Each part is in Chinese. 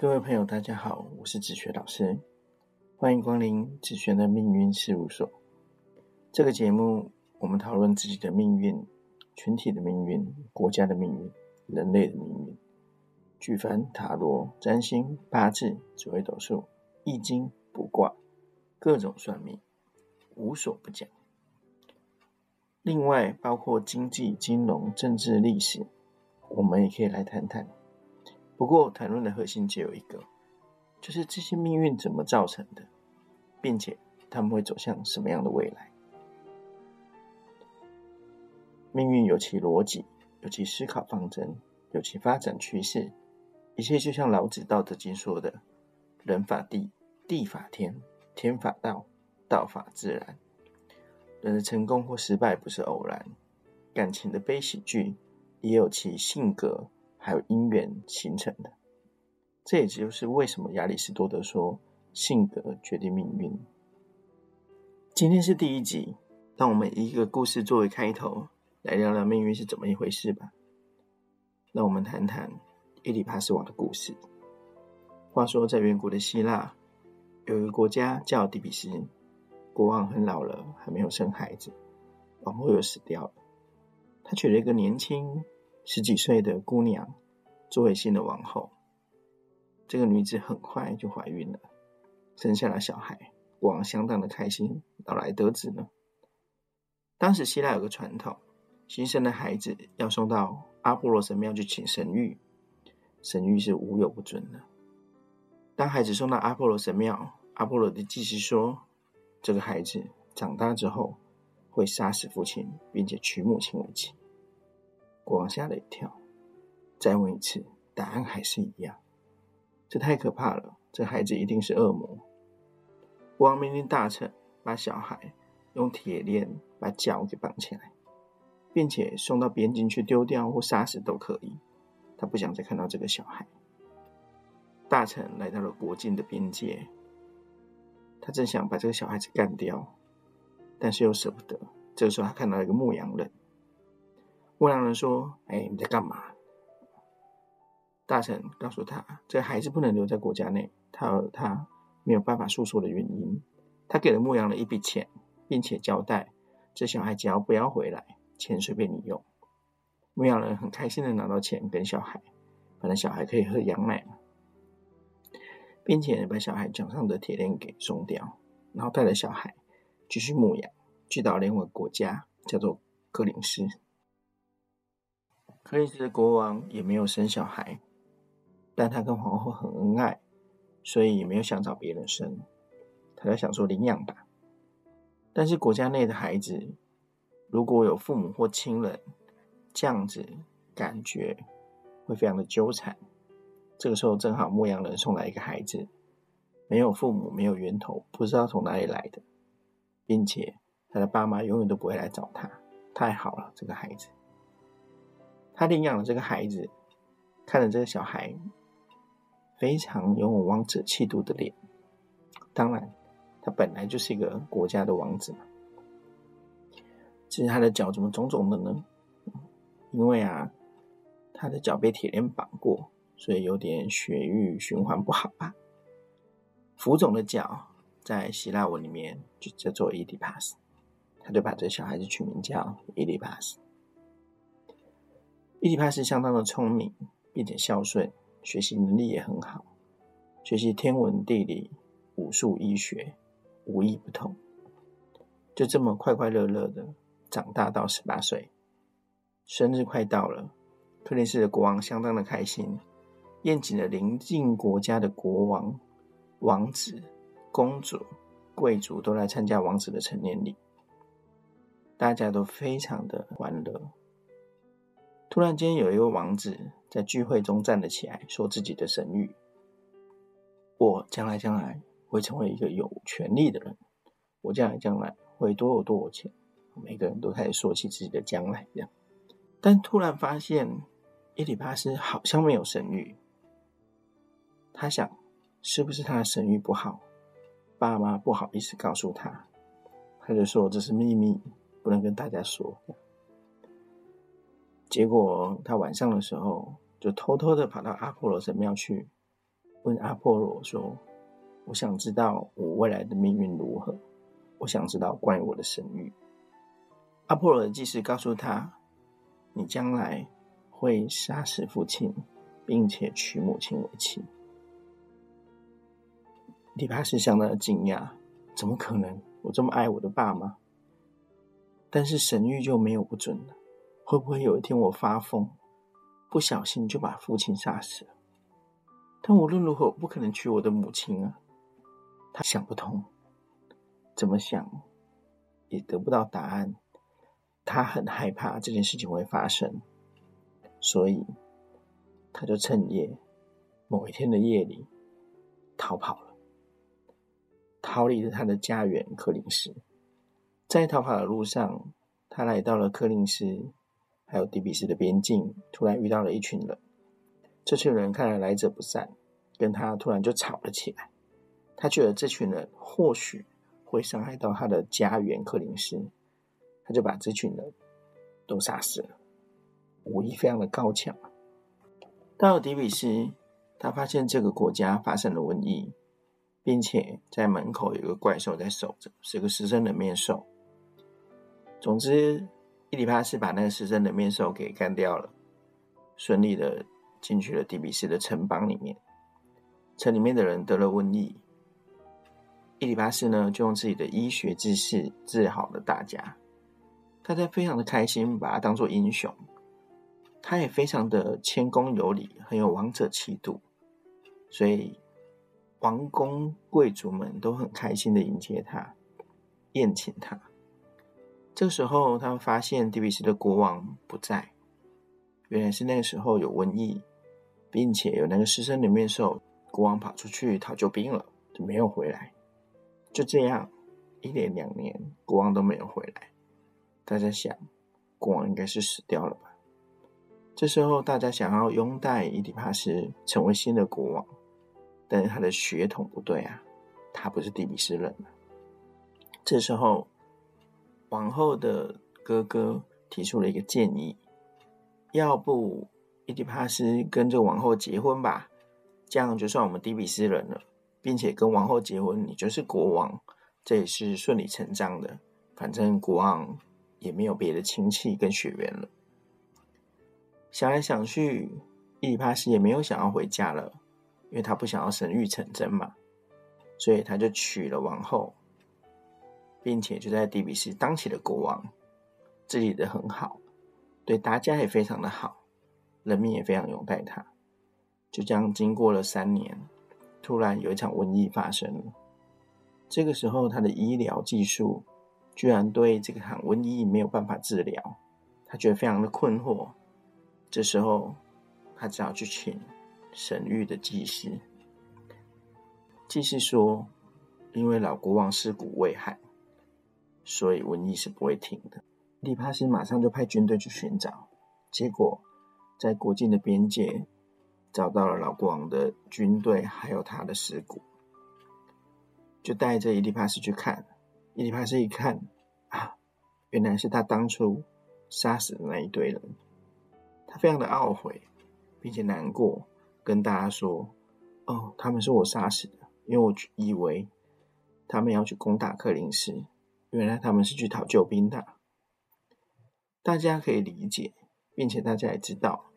各位朋友，大家好，我是子学老师，欢迎光临子学的命运事务所。这个节目，我们讨论自己的命运、群体的命运、国家的命运、人类的命运。举凡塔罗、占星、八字、紫微斗数、易经、卜卦，各种算命，无所不讲。另外，包括经济、金融、政治、历史，我们也可以来谈谈。不过，谈论的核心只有一个，就是这些命运怎么造成的，并且他们会走向什么样的未来。命运有其逻辑，有其思考方针，有其发展趋势。一切就像老子《道德经》说的：“人法地，地法天，天法道，道法自然。”人的成功或失败不是偶然，感情的悲喜剧也有其性格。还有因缘形成的，这也就是为什么亚里士多德说性格决定命运。今天是第一集，让我们以一个故事作为开头，来聊聊命运是怎么一回事吧。让我们谈谈伊底帕斯王的故事。话说，在远古的希腊，有一个国家叫底比斯，国王很老了，还没有生孩子，王后又死掉了，他娶了一个年轻。十几岁的姑娘作为新的王后，这个女子很快就怀孕了，生下了小孩，国王相当的开心，老来得子呢？当时希腊有个传统，新生的孩子要送到阿波罗神庙去请神谕，神谕是无有不准的。当孩子送到阿波罗神庙，阿波罗的祭司说，这个孩子长大之后会杀死父亲，并且娶母亲为妻。国王吓了一跳，再问一次，答案还是一样。这太可怕了，这孩子一定是恶魔。国王命令大臣把小孩用铁链把脚给绑起来，并且送到边境去丢掉或杀死都可以。他不想再看到这个小孩。大臣来到了国境的边界，他正想把这个小孩子干掉，但是又舍不得。这个时候，他看到一个牧羊人。牧羊人说：“哎，你在干嘛？”大臣告诉他：“这孩子不能留在国家内，他他没有办法诉说的原因。他给了牧羊人一笔钱，并且交代：这小孩只要不要回来，钱随便你用。”牧羊人很开心的拿到钱跟小孩，反正小孩可以喝羊奶嘛，并且把小孩脚上的铁链给松掉，然后带着小孩继续牧羊，去到另一个国家，叫做格林斯。克里斯的国王也没有生小孩，但他跟皇后很恩爱，所以也没有想找别人生。他在想说领养吧，但是国家内的孩子如果有父母或亲人，这样子感觉会非常的纠缠。这个时候正好牧羊人送来一个孩子，没有父母，没有源头，不知道从哪里来的，并且他的爸妈永远都不会来找他。太好了，这个孩子。他领养了这个孩子，看着这个小孩非常有王者气度的脸。当然，他本来就是一个国家的王子嘛。至于他的脚怎么肿肿的呢？因为啊，他的脚被铁链绑过，所以有点血液循环不好吧。浮肿的脚在希腊文里面就叫做伊迪帕斯，他就把这小孩子取名叫伊迪帕斯。伊底帕斯相当的聪明，并且孝顺，学习能力也很好，学习天文、地理、武术、医学，无一不通。就这么快快乐乐的长大到十八岁，生日快到了，克林斯的国王相当的开心，宴请了邻近国家的国王、王子、公主、贵族都来参加王子的成年礼，大家都非常的欢乐。突然间，有一位王子在聚会中站了起来，说自己的神谕：“我将来将来会成为一个有权力的人，我将来将来会多有多有钱。”每个人都开始说起自己的将来，这样。但突然发现伊里巴斯好像没有神谕，他想，是不是他的神谕不好，爸妈不好意思告诉他，他就说这是秘密，不能跟大家说。结果他晚上的时候就偷偷的跑到阿波罗神庙去，问阿波罗说：“我想知道我未来的命运如何？我想知道关于我的神谕。”阿波罗的祭司告诉他：“你将来会杀死父亲，并且娶母亲为妻。”迪帕斯相当的惊讶：“怎么可能？我这么爱我的爸妈，但是神谕就没有不准了？会不会有一天我发疯，不小心就把父亲杀死了？”但无论如何，我不可能娶我的母亲啊！他想不通，怎么想也得不到答案。他很害怕这件事情会发生，所以他就趁夜某一天的夜里逃跑了，逃离了他的家园柯林斯。在逃跑的路上，他来到了柯林斯还有迪比斯的边境，突然遇到了一群人。这群人看来来者不善，跟他突然就吵了起来。他觉得这群人或许会伤害到他的家园克林斯，他就把这群人都杀死了。武艺非常的高强。到了迪比斯，他发现这个国家发生了瘟疫，并且在门口有个怪兽在守着，是个狮身人面兽。总之，伊里帕斯把那个狮身人面兽给干掉了，顺利的。进去了迪比斯的城邦里面，城里面的人得了瘟疫，伊里巴斯呢就用自己的医学知识治好了大家，大家非常的开心，把他当做英雄，他也非常的谦恭有礼，很有王者气度，所以王公贵族们都很开心的迎接他，宴请他。这时候，他们发现迪比斯的国王不在，原来是那个时候有瘟疫。并且有那个狮身人面兽，国王跑出去讨救兵了，就没有回来。就这样，一连两年，国王都没有回来。大家想，国王应该是死掉了吧？这时候，大家想要拥戴伊底帕斯成为新的国王，但是他的血统不对啊，他不是底比斯人。这时候，王后的哥哥提出了一个建议，要不？伊迪帕斯跟这个王后结婚吧，这样就算我们迪比斯人了，并且跟王后结婚，你就是国王，这也是顺理成章的。反正国王也没有别的亲戚跟血缘了。想来想去，伊迪帕斯也没有想要回家了，因为他不想要神谕成真嘛，所以他就娶了王后，并且就在底比斯当起了国王，治理的很好，对大家也非常的好。人民也非常拥戴他。就这样，经过了三年，突然有一场瘟疫发生了。这个时候，他的医疗技术居然对这个场瘟疫没有办法治疗，他觉得非常的困惑。这时候，他只好去请神谕的祭司。祭司说：“因为老国王尸骨未寒，所以瘟疫是不会停的。”利帕斯马上就派军队去寻找，结果。在国境的边界找到了老国王的军队，还有他的尸骨，就带着伊利帕斯去看。伊利帕斯一看，啊，原来是他当初杀死的那一堆人。他非常的懊悔，并且难过，跟大家说：“哦，他们是我杀死的，因为我以为他们要去攻打克林斯，原来他们是去讨救兵的。”大家可以理解，并且大家也知道。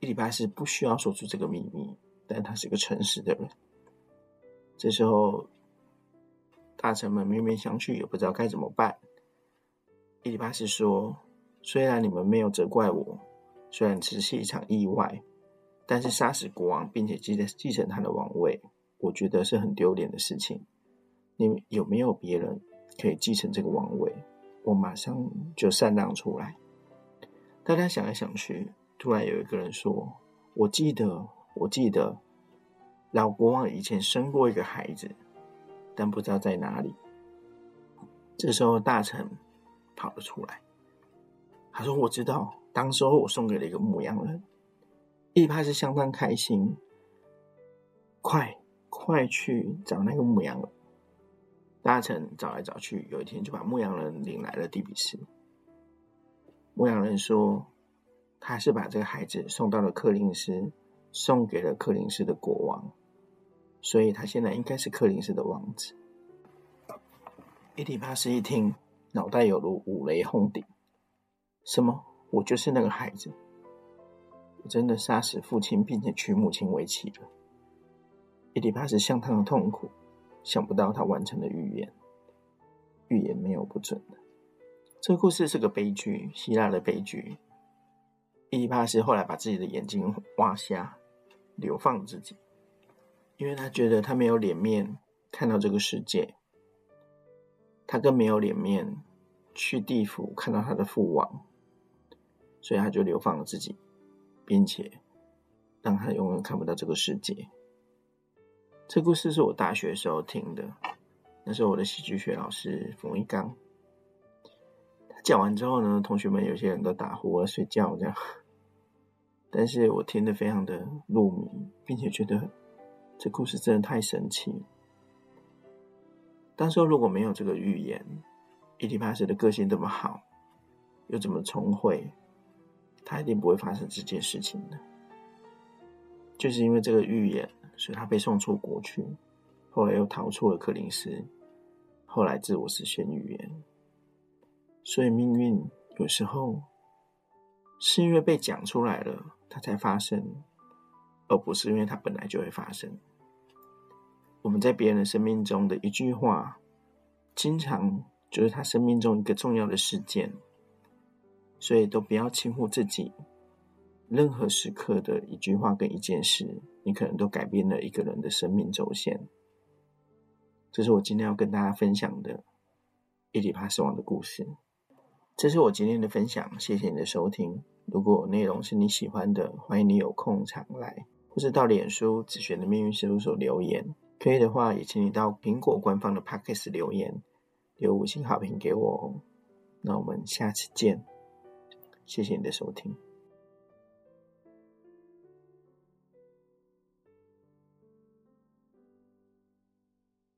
伊里巴斯不需要说出这个秘密，但他是个诚实的人。这时候，大臣们面面相觑，也不知道该怎么办。伊里巴斯说：“虽然你们没有责怪我，虽然只是一场意外，但是杀死国王并且继继承他的王位，我觉得是很丢脸的事情。你们有没有别人可以继承这个王位？我马上就禅让出来。”大家想来想去。突然有一个人说：“我记得，我记得，老国王以前生过一个孩子，但不知道在哪里。”这时候大臣跑了出来，他说：“我知道，当时候我送给了一个牧羊人。”一派是相当开心，快快去找那个牧羊人。大臣找来找去，有一天就把牧羊人领来了底比斯。牧羊人说。他是把这个孩子送到了克林斯送给了克林斯的国王，所以他现在应该是克林斯的王子。伊底帕斯一听，脑袋有如五雷轰顶：什么？我就是那个孩子？我真的杀死父亲，并且娶母亲为妻了？伊底帕斯相当的痛苦，想不到他完成了预言，预言没有不准的。这个故事是个悲剧，希腊的悲剧。伊帕斯后来把自己的眼睛挖瞎。流放自己，因为他觉得他没有脸面看到这个世界，他更没有脸面去地府看到他的父王，所以他就流放了自己，并且让他永远看不到这个世界。这故事是我大学时候听的，那时候我的戏剧学老师冯一刚，他讲完之后呢，同学们有些人都打呼啊睡觉这样。但是我听得非常的入迷，并且觉得这故事真的太神奇。当时如果没有这个预言，伊迪帕斯的个性这么好，又这么聪慧，他一定不会发生这件事情的。就是因为这个预言，所以他被送出国去，后来又逃出了克林斯，后来自我实现预言。所以命运有时候是因为被讲出来了。它才发生，而不是因为它本来就会发生。我们在别人的生命中的一句话，经常就是他生命中一个重要的事件，所以都不要轻忽自己。任何时刻的一句话跟一件事，你可能都改变了一个人的生命轴线。这是我今天要跟大家分享的伊底帕斯王的故事。这是我今天的分享，谢谢你的收听。如果内容是你喜欢的，欢迎你有空常来，或是到脸书子璇的命运事务所留言。可以的话，也请你到苹果官方的 p o c k s t 留言，留五星好评给我哦。那我们下次见，谢谢你的收听。